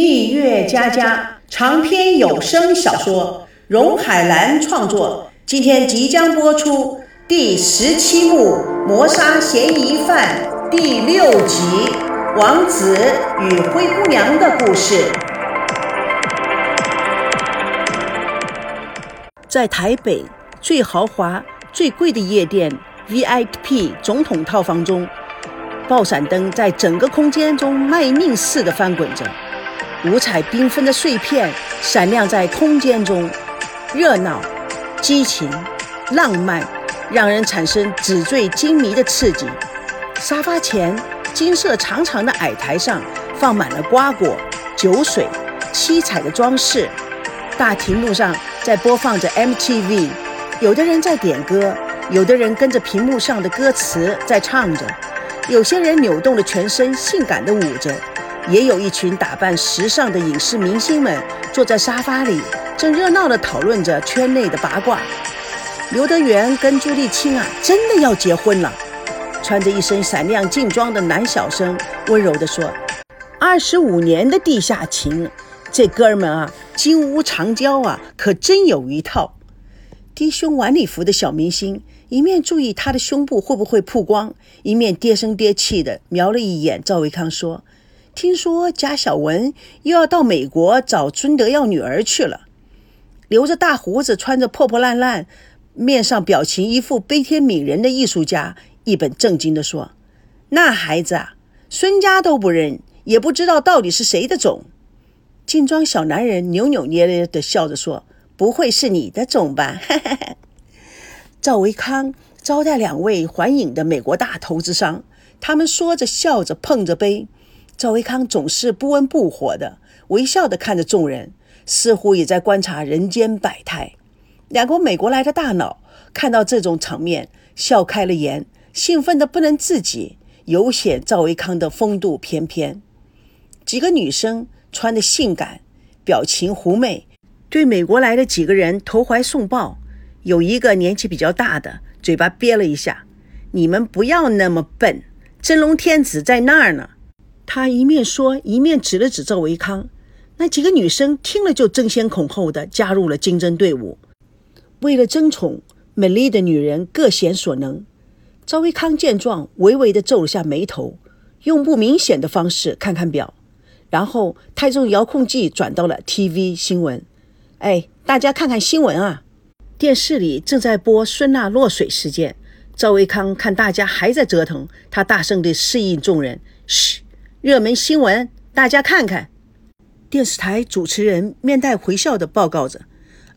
蜜月佳佳长篇有声小说，荣海兰创作，今天即将播出第十七幕《谋杀嫌疑犯》第六集《王子与灰姑娘的故事》。在台北最豪华、最贵的夜店 VIP 总统套房中，爆闪灯在整个空间中卖命似的翻滚着。五彩缤纷的碎片闪亮在空间中，热闹、激情、浪漫，让人产生纸醉金迷的刺激。沙发前，金色长长的矮台上放满了瓜果、酒水、七彩的装饰。大屏幕上在播放着 MTV，有的人在点歌，有的人跟着屏幕上的歌词在唱着，有些人扭动着全身，性感的舞着。也有一群打扮时尚的影视明星们坐在沙发里，正热闹地讨论着圈内的八卦。刘德元跟朱丽青啊，真的要结婚了。穿着一身闪亮劲装的男小生温柔地说：“二十五年的地下情，这哥们啊，金屋藏娇啊，可真有一套。”低胸晚礼服的小明星一面注意他的胸部会不会曝光，一面爹声爹气地瞄了一眼赵维康说。听说贾小文又要到美国找孙德耀女儿去了。留着大胡子、穿着破破烂烂、面上表情一副悲天悯人的艺术家一本正经地说：“那孩子啊，孙家都不认，也不知道到底是谁的种。”劲装小男人扭扭捏捏地笑着说：“不会是你的种吧？” 赵维康招待两位环影的美国大投资商，他们说着笑着碰着杯。赵维康总是不温不火的，微笑的看着众人，似乎也在观察人间百态。两个美国来的大佬看到这种场面，笑开了颜，兴奋的不能自己，尤显赵维康的风度翩翩。几个女生穿的性感，表情狐媚，对美国来的几个人投怀送抱。有一个年纪比较大的，嘴巴憋了一下：“你们不要那么笨，真龙天子在那儿呢。”他一面说，一面指了指赵维康。那几个女生听了，就争先恐后的加入了竞争队伍。为了争宠，美丽的女人各显所能。赵维康见状，微微的皱了下眉头，用不明显的方式看看表，然后他用遥控器转到了 TV 新闻。哎，大家看看新闻啊！电视里正在播孙娜落水事件。赵维康看大家还在折腾，他大声地示意众人：“嘘。”热门新闻，大家看看。电视台主持人面带回笑地报告着：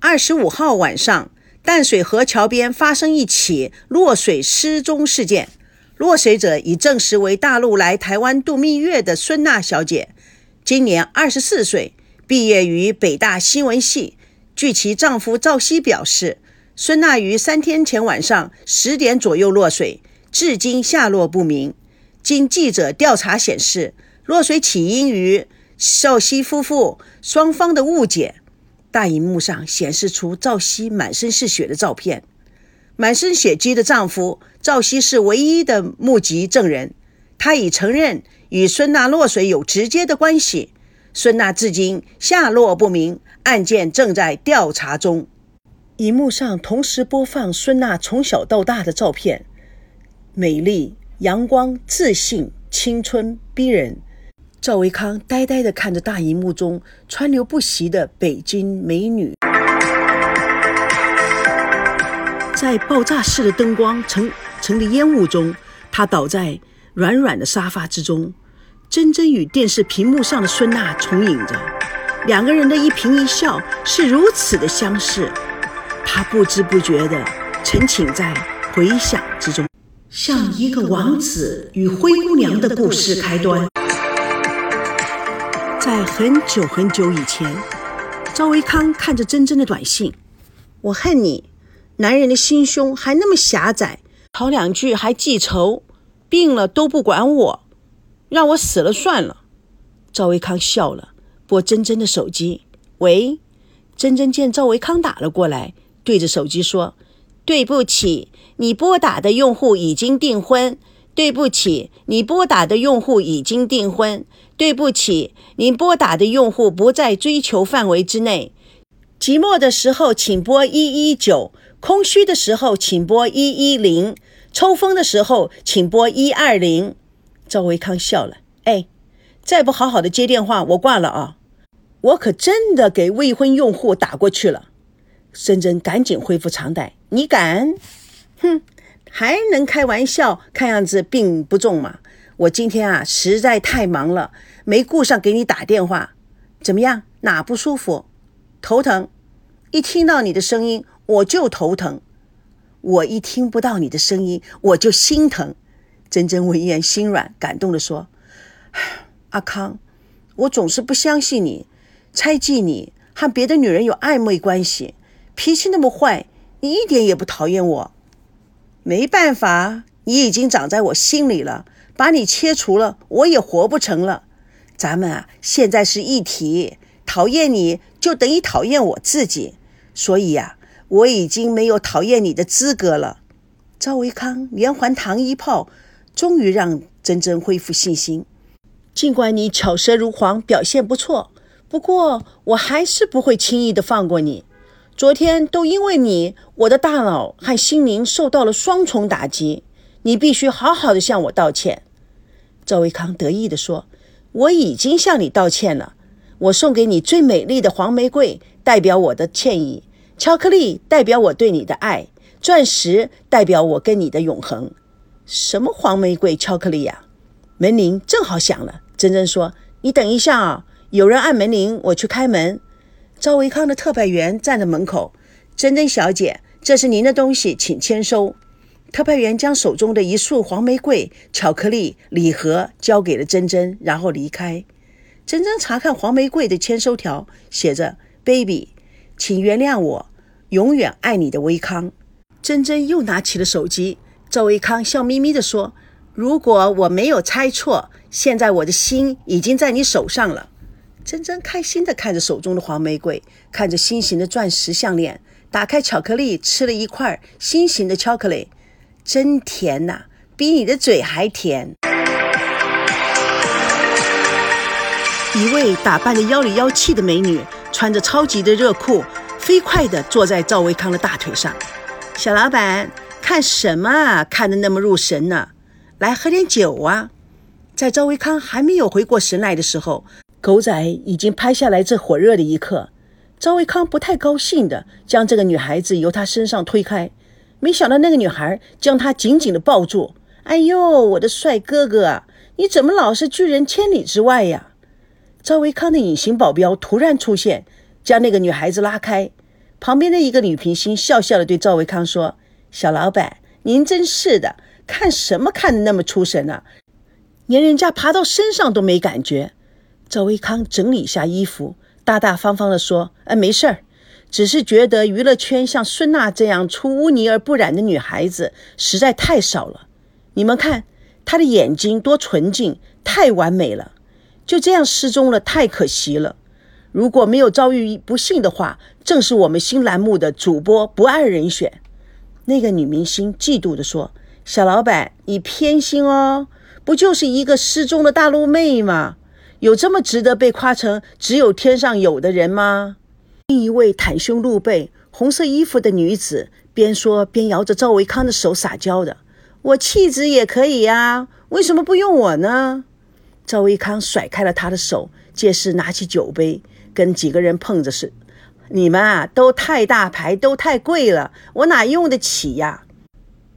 二十五号晚上，淡水河桥边发生一起落水失踪事件，落水者已证实为大陆来台湾度蜜月的孙娜小姐，今年二十四岁，毕业于北大新闻系。据其丈夫赵熙表示，孙娜于三天前晚上十点左右落水，至今下落不明。经记者调查显示，落水起因于赵熙夫妇双方的误解。大荧幕上显示出赵熙满身是血的照片，满身血迹的丈夫赵熙是唯一的目击证人，他已承认与孙娜落水有直接的关系。孙娜至今下落不明，案件正在调查中。荧幕上同时播放孙娜从小到大的照片，美丽。阳光、自信、青春逼人。赵维康呆呆地看着大荧幕中川流不息的北京美女，在爆炸式的灯光成成的烟雾中，他倒在软软的沙发之中，真真与电视屏幕上的孙娜重影着。两个人的一颦一笑是如此的相似，他不知不觉地沉浸在回想之中。像一个王子与灰姑娘的故事开端。在很久很久以前，赵维康看着珍珍的短信：“我恨你，男人的心胸还那么狭窄，吵两句还记仇，病了都不管我，让我死了算了。”赵维康笑了，拨珍珍的手机：“喂。”珍珍见赵维康打了过来，对着手机说：“对不起。”你拨打的用户已经订婚，对不起，你拨打的用户已经订婚。对不起，您拨打的用户不在追求范围之内。寂寞的时候请拨一一九，空虚的时候请拨一一零，抽风的时候请拨一二零。赵维康笑了，哎，再不好好的接电话，我挂了啊！我可真的给未婚用户打过去了。珍珍赶紧恢复常态，你敢？哼，还能开玩笑？看样子病不重嘛。我今天啊实在太忙了，没顾上给你打电话。怎么样？哪不舒服？头疼？一听到你的声音我就头疼。我一听不到你的声音我就心疼。珍珍闻言心软，感动地说：“阿康，我总是不相信你，猜忌你和别的女人有暧昧关系，脾气那么坏，你一点也不讨厌我。没办法，你已经长在我心里了。”把你切除了，我也活不成了。咱们啊，现在是一体，讨厌你就等于讨厌我自己，所以呀，我已经没有讨厌你的资格了。赵维康连环糖一炮，终于让珍珍恢复信心。尽管你巧舌如簧，表现不错，不过我还是不会轻易的放过你。昨天都因为你，我的大脑和心灵受到了双重打击。你必须好好的向我道歉，赵维康得意地说：“我已经向你道歉了。我送给你最美丽的黄玫瑰，代表我的歉意；巧克力代表我对你的爱；钻石代表我跟你的永恒。什么黄玫瑰、巧克力呀？”门铃正好响了，珍珍说：“你等一下啊，有人按门铃，我去开门。”赵维康的特派员站在门口：“珍珍小姐，这是您的东西，请签收。”特派员将手中的一束黄玫瑰、巧克力礼盒交给了珍珍，然后离开。珍珍查看黄玫瑰的签收条，写着：“Baby，请原谅我，永远爱你的维康。”珍珍又拿起了手机。赵维康笑眯眯地说：“如果我没有猜错，现在我的心已经在你手上了。”珍珍开心地看着手中的黄玫瑰，看着心形的钻石项链，打开巧克力，吃了一块心形的巧克力。真甜呐，比你的嘴还甜。一位打扮的妖里妖气的美女，穿着超级的热裤，飞快地坐在赵维康的大腿上。小老板，看什么啊？看得那么入神呢？来喝点酒啊！在赵维康还没有回过神来的时候，狗仔已经拍下来这火热的一刻。赵维康不太高兴地将这个女孩子由他身上推开。没想到那个女孩将他紧紧的抱住。哎呦，我的帅哥哥，你怎么老是拒人千里之外呀？赵维康的隐形保镖突然出现，将那个女孩子拉开。旁边的一个女明星笑笑的对赵维康说：“小老板，您真是的，看什么看的那么出神啊？连人家爬到身上都没感觉。”赵维康整理一下衣服，大大方方地说：“哎，没事儿。”只是觉得娱乐圈像孙娜这样出污泥而不染的女孩子实在太少了。你们看她的眼睛多纯净，太完美了。就这样失踪了，太可惜了。如果没有遭遇不幸的话，正是我们新栏目的主播不二人选。那个女明星嫉妒地说：“小老板，你偏心哦，不就是一个失踪的大陆妹吗？有这么值得被夸成只有天上有的人吗？”另一位袒胸露背、红色衣服的女子边说边摇着赵维康的手撒娇的：“我气质也可以呀，为什么不用我呢？”赵维康甩开了她的手，借势拿起酒杯跟几个人碰着是：“你们啊，都太大牌，都太贵了，我哪用得起呀？”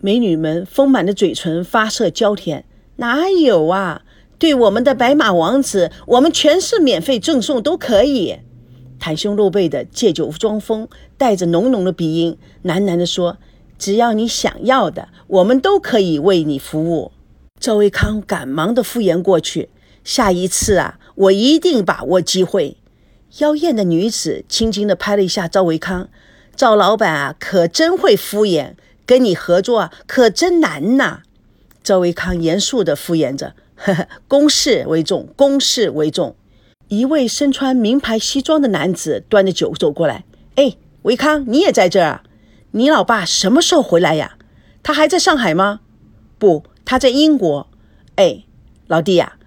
美女们丰满的嘴唇发射娇甜：“哪有啊？对我们的白马王子，我们全是免费赠送，都可以。”袒胸露背的借酒装疯，带着浓浓的鼻音，喃喃地说：“只要你想要的，我们都可以为你服务。”赵维康赶忙的敷衍过去：“下一次啊，我一定把握机会。”妖艳的女子轻轻地拍了一下赵维康：“赵老板啊，可真会敷衍，跟你合作，可真难呐。”赵维康严肃地敷衍着：“呵呵，公事为重，公事为重。”一位身穿名牌西装的男子端着酒走过来。哎，维康，你也在这儿啊？你老爸什么时候回来呀？他还在上海吗？不，他在英国。哎，老弟呀，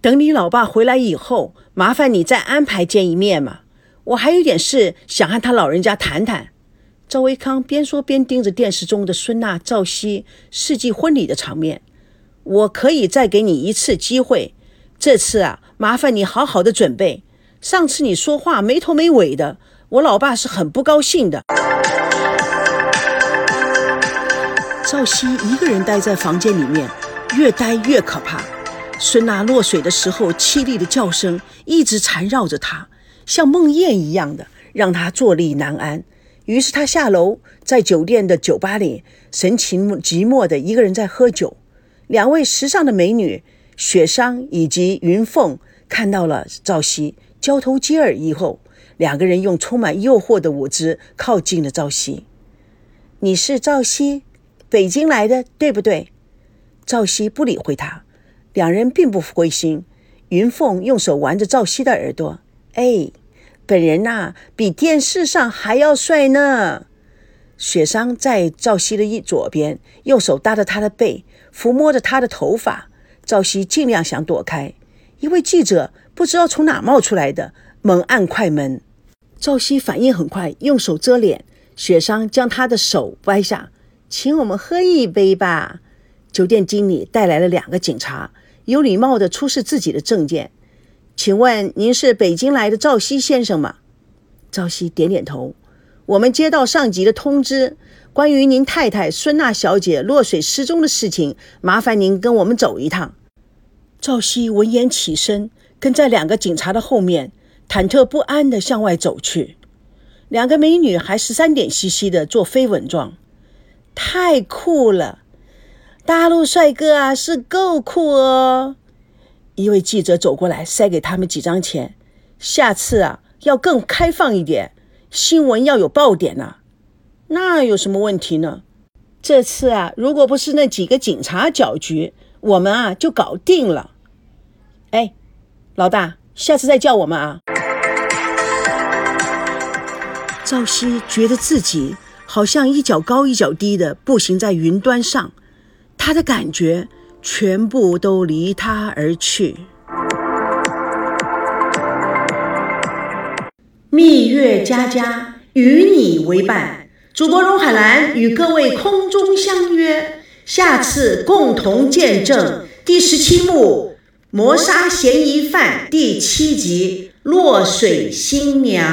等你老爸回来以后，麻烦你再安排见一面嘛。我还有点事想和他老人家谈谈。赵维康边说边盯着电视中的孙娜、赵熙世纪婚礼的场面。我可以再给你一次机会，这次啊，麻烦你好好的准备。上次你说话没头没尾的，我老爸是很不高兴的。赵熙一个人待在房间里面，越待越可怕。孙娜落水的时候凄厉的叫声一直缠绕着他，像梦魇一样的，让他坐立难安。于是他下楼，在酒店的酒吧里，神情寂寞的一个人在喝酒。两位时尚的美女雪桑以及云凤看到了赵熙，交头接耳以后，两个人用充满诱惑的舞姿靠近了赵熙。你是赵熙，北京来的，对不对？赵熙不理会他，两人并不灰心。云凤用手玩着赵熙的耳朵，哎，本人呐，比电视上还要帅呢。雪桑在赵熙的一左边，用手搭着他的背，抚摸着他的头发。赵熙尽量想躲开。一位记者不知道从哪冒出来的，猛按快门。赵熙反应很快，用手遮脸。雪商将他的手掰下，请我们喝一杯吧。酒店经理带来了两个警察，有礼貌地出示自己的证件。请问您是北京来的赵熙先生吗？赵熙点点头。我们接到上级的通知，关于您太太孙娜小姐落水失踪的事情，麻烦您跟我们走一趟。赵熙闻言起身，跟在两个警察的后面，忐忑不安地向外走去。两个美女还十三点兮兮地做飞吻状，太酷了！大陆帅哥啊，是够酷哦！一位记者走过来，塞给他们几张钱，下次啊，要更开放一点。新闻要有爆点呐，那有什么问题呢？这次啊，如果不是那几个警察搅局，我们啊就搞定了。哎，老大，下次再叫我们啊！赵熙觉得自己好像一脚高一脚低的步行在云端上，他的感觉全部都离他而去。蜜月佳佳与你为伴，主播荣海兰与各位空中相约，下次共同见证第十七幕《谋杀嫌疑犯》第七集《落水新娘》。